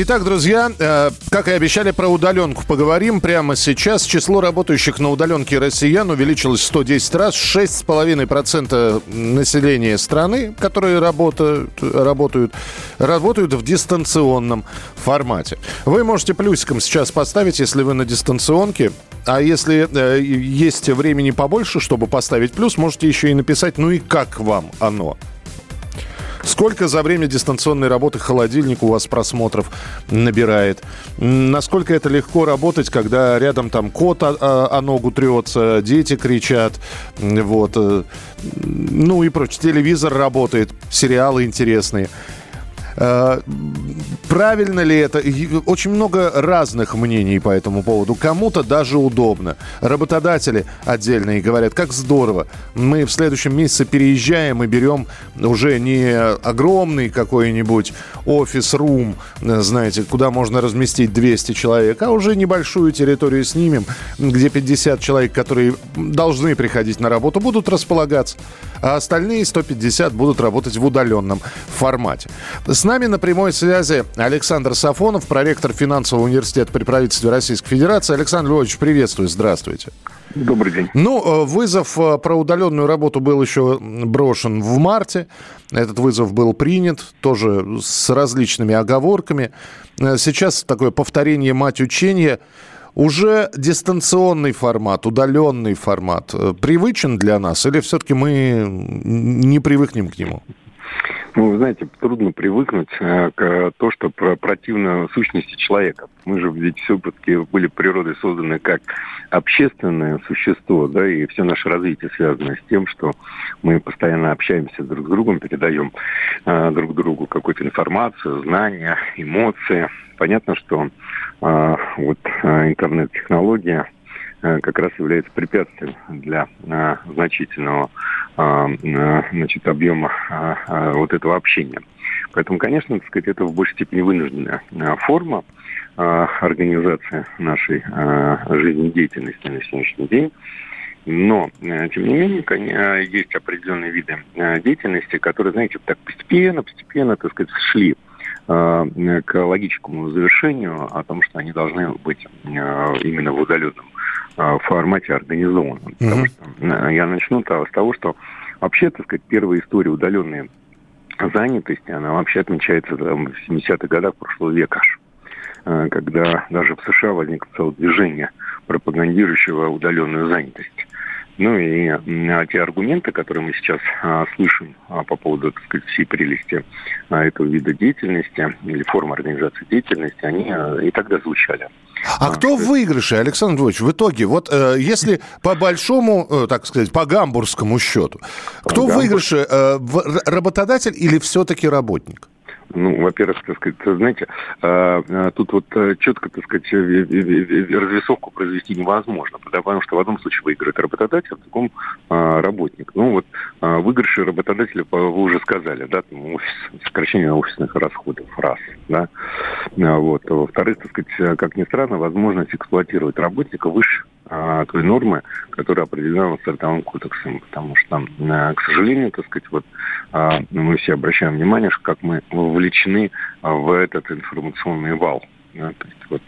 Итак, друзья, э, как и обещали, про удаленку поговорим прямо сейчас. Число работающих на удаленке россиян увеличилось 110 раз. 6,5% населения страны, которые работают, работают, работают в дистанционном формате. Вы можете плюсиком сейчас поставить, если вы на дистанционке. А если э, есть времени побольше, чтобы поставить плюс, можете еще и написать, ну и как вам оно? Сколько за время дистанционной работы холодильник у вас просмотров набирает? Насколько это легко работать, когда рядом там кот о, о, о ногу трется, дети кричат, вот, э, ну и прочее. Телевизор работает, сериалы интересные. Э, правильно ли это? Очень много разных мнений по этому поводу. Кому-то даже удобно. Работодатели отдельные говорят, как здорово. Мы в следующем месяце переезжаем и берем уже не огромный какой-нибудь офис-рум, знаете, куда можно разместить 200 человек, а уже небольшую территорию снимем, где 50 человек, которые должны приходить на работу, будут располагаться, а остальные 150 будут работать в удаленном формате. С нами на прямой связи Александр Сафонов, проректор финансового университета при правительстве Российской Федерации. Александр Львович, приветствую, здравствуйте. Добрый день. Ну, э, вызов э, про удаленную работу был еще брошен в марте. Этот вызов был принят, тоже с различными оговорками. Э, сейчас такое повторение мать учения. Уже дистанционный формат, удаленный формат привычен для нас или все-таки мы не привыкнем к нему? Ну, вы знаете, трудно привыкнуть э, к то, что про противно сущности человека. Мы же ведь все-таки были природой созданы как общественное существо, да, и все наше развитие связано с тем, что мы постоянно общаемся друг с другом, передаем э, друг другу какую-то информацию, знания, эмоции. Понятно, что э, вот интернет-технология как раз является препятствием для э, значительного э, значит, объема вот этого общения. Поэтому, конечно, так сказать, это в большей степени вынужденная форма организации нашей жизнедеятельности на сегодняшний день. Но, тем не менее, есть определенные виды деятельности, которые, знаете, так постепенно, постепенно, так сказать, шли к логическому завершению о том, что они должны быть именно в удаленном в формате организованном. Mm-hmm. Потому что э, я начну с того, что вообще, так сказать, первая история удаленной занятости, она вообще отмечается там, в 70-х годах прошлого века аж э, когда даже в США возникло целое движение, пропагандирующего удаленную занятость. Ну и а, те аргументы, которые мы сейчас а, слышим а, по поводу, так сказать, всей прелести а, этого вида деятельности или формы организации деятельности, они а, и тогда звучали. А, а кто в выигрыше, Александр Львович, в итоге? Вот э, если по большому, э, так сказать, по гамбургскому счету, кто в выигрыше, э, работодатель или все-таки работник? Ну, во-первых, так сказать, знаете, а, а, тут вот э, четко, так сказать, развесовку произвести невозможно, потому что в одном случае выиграет работодатель, в другом а, работник. Ну, вот выигрыши работодателя, вы уже сказали, да, там офис, сокращение офисных расходов, раз, да. Вот. Во-вторых, так сказать, как ни странно, возможность эксплуатировать работника выше а, той нормы, которая определена стартовым кодексом. Потому что, к сожалению, так сказать, вот а, мы все обращаем внимание, как мы вовлечены в этот информационный вал. То есть вот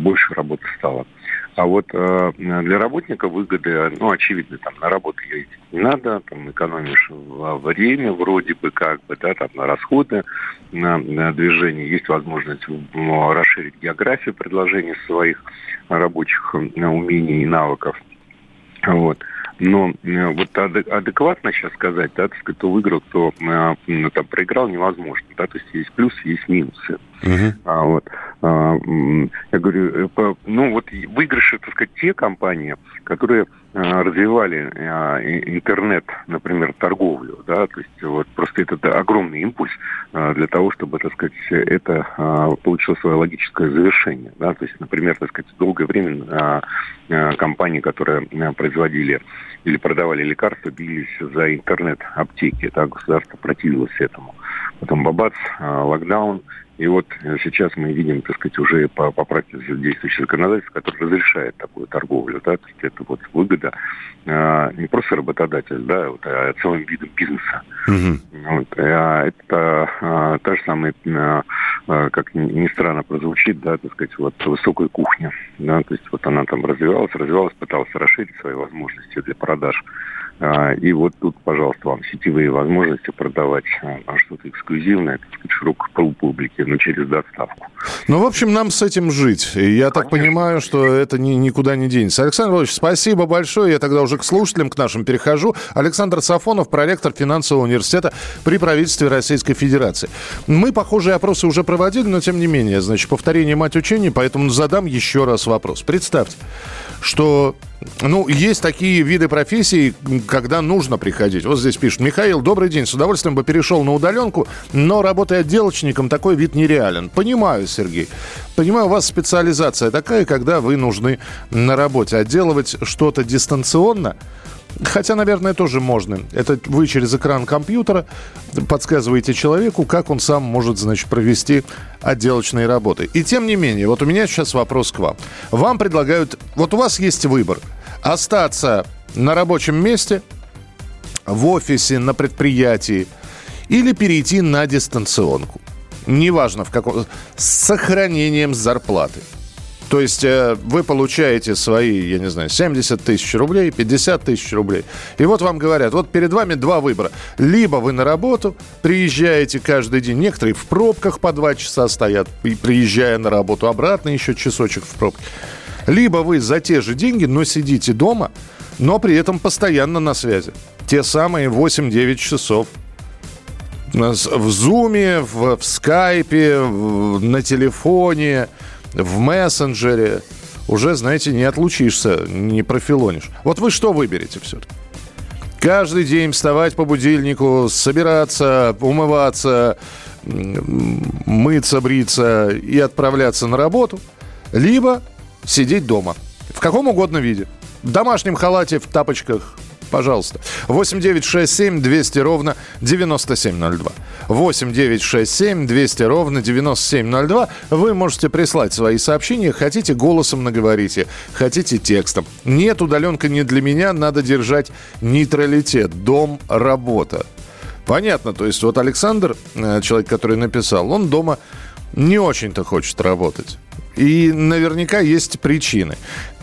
больше работы стало. А вот э, для работника выгоды, ну, очевидно, там на работу ездить не надо, там экономишь время вроде бы как бы, да, там на расходы, на, на движение, есть возможность расширить географию предложений своих рабочих умений и навыков. Вот. Но вот адекватно сейчас сказать, да, так сказать, кто выиграл, кто ну, там проиграл, невозможно. Да, то есть есть плюсы, есть минусы. Uh-huh. А, вот, а, я говорю, э, ну вот выигрыши, так сказать, те компании, которые развивали интернет, например, торговлю, да, то есть вот просто это огромный импульс для того, чтобы, так сказать, это получило свое логическое завершение, да, то есть, например, так сказать, долгое время компании, которые производили или продавали лекарства, бились за интернет-аптеки, да, государство противилось этому. Потом бабац, локдаун, и вот э, сейчас мы видим, так сказать, уже по, по практике действующего законодательства, которое разрешает такую торговлю. Да? То есть это вот выгода а, не просто работодатель, да, вот, а целым видом бизнеса. Угу. Вот, а это а, та же самая, а, а, как ни странно прозвучит, да, так сказать, вот высокая кухня. Да? То есть вот она там развивалась, развивалась, пыталась расширить свои возможности для продаж. А, и вот тут, пожалуйста, вам сетевые возможности продавать а, что-то эксклюзивное, так сказать, широкой публике, но через доставку. Ну, в общем, нам с этим жить. Я Конечно. так понимаю, что это ни, никуда не денется. Александр Владимирович, спасибо большое. Я тогда уже к слушателям, к нашим перехожу. Александр Сафонов, проректор финансового университета при правительстве Российской Федерации. Мы похожие опросы уже проводили, но тем не менее, значит, повторение мать учения, поэтому задам еще раз вопрос. Представьте, что ну, есть такие виды профессий, когда нужно приходить. Вот здесь пишут. Михаил, добрый день. С удовольствием бы перешел на удаленку, но работая отделочником, такой вид нереален. Понимаю, Сергей. Понимаю, у вас специализация такая, когда вы нужны на работе. Отделывать что-то дистанционно – Хотя, наверное, тоже можно. Это вы через экран компьютера подсказываете человеку, как он сам может, значит, провести отделочные работы. И тем не менее, вот у меня сейчас вопрос к вам. Вам предлагают... Вот у вас есть выбор. Остаться на рабочем месте, в офисе, на предприятии или перейти на дистанционку. Неважно, в каком... С сохранением зарплаты. То есть э, вы получаете свои, я не знаю, 70 тысяч рублей, 50 тысяч рублей. И вот вам говорят, вот перед вами два выбора. Либо вы на работу приезжаете каждый день, некоторые в пробках по два часа стоят, приезжая на работу, обратно еще часочек в пробке. Либо вы за те же деньги, но сидите дома, но при этом постоянно на связи. Те самые 8-9 часов в зуме, в, скайпе, на телефоне, в мессенджере, уже, знаете, не отлучишься, не профилонишь. Вот вы что выберете все-таки? Каждый день вставать по будильнику, собираться, умываться, мыться, бриться и отправляться на работу, либо сидеть дома в каком угодно виде. В домашнем халате, в тапочках, Пожалуйста. 8 9 6 7 200 ровно 9702. 8 9 6 7 200 ровно 9702. Вы можете прислать свои сообщения. Хотите, голосом наговорите. Хотите, текстом. Нет, удаленка не для меня. Надо держать нейтралитет. Дом, работа. Понятно. То есть вот Александр, э, человек, который написал, он дома не очень-то хочет работать. И наверняка есть причины.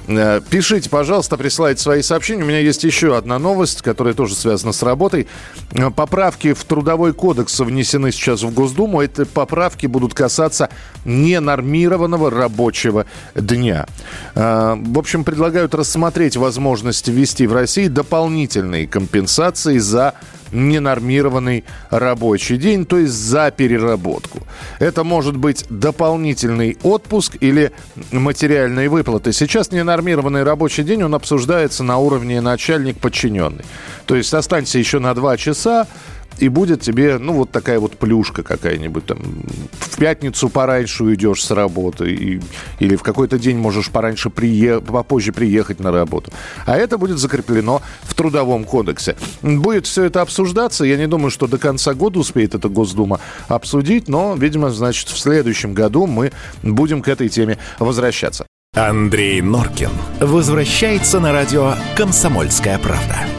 Э, пишите, пожалуйста, присылайте свои сообщения. У меня есть еще одна новость, которая тоже связана с работой. Э, поправки в Трудовой кодекс внесены сейчас в Госдуму. Эти поправки будут касаться ненормированного рабочего дня. Э, в общем, предлагают рассмотреть возможность ввести в России дополнительные компенсации за ненормированный рабочий день, то есть за переработку. Это может быть дополнительный отпуск или материальные выплаты. Сейчас ненормированный рабочий день, он обсуждается на уровне начальник-подчиненный. То есть останься еще на два часа, и будет тебе, ну, вот такая вот плюшка какая-нибудь там. В пятницу пораньше уйдешь с работы, и, или в какой-то день можешь пораньше приехать, попозже приехать на работу. А это будет закреплено в Трудовом кодексе. Будет все это обсуждаться. Я не думаю, что до конца года успеет эта Госдума обсудить, но, видимо, значит, в следующем году мы будем к этой теме возвращаться. Андрей Норкин возвращается на радио «Комсомольская правда».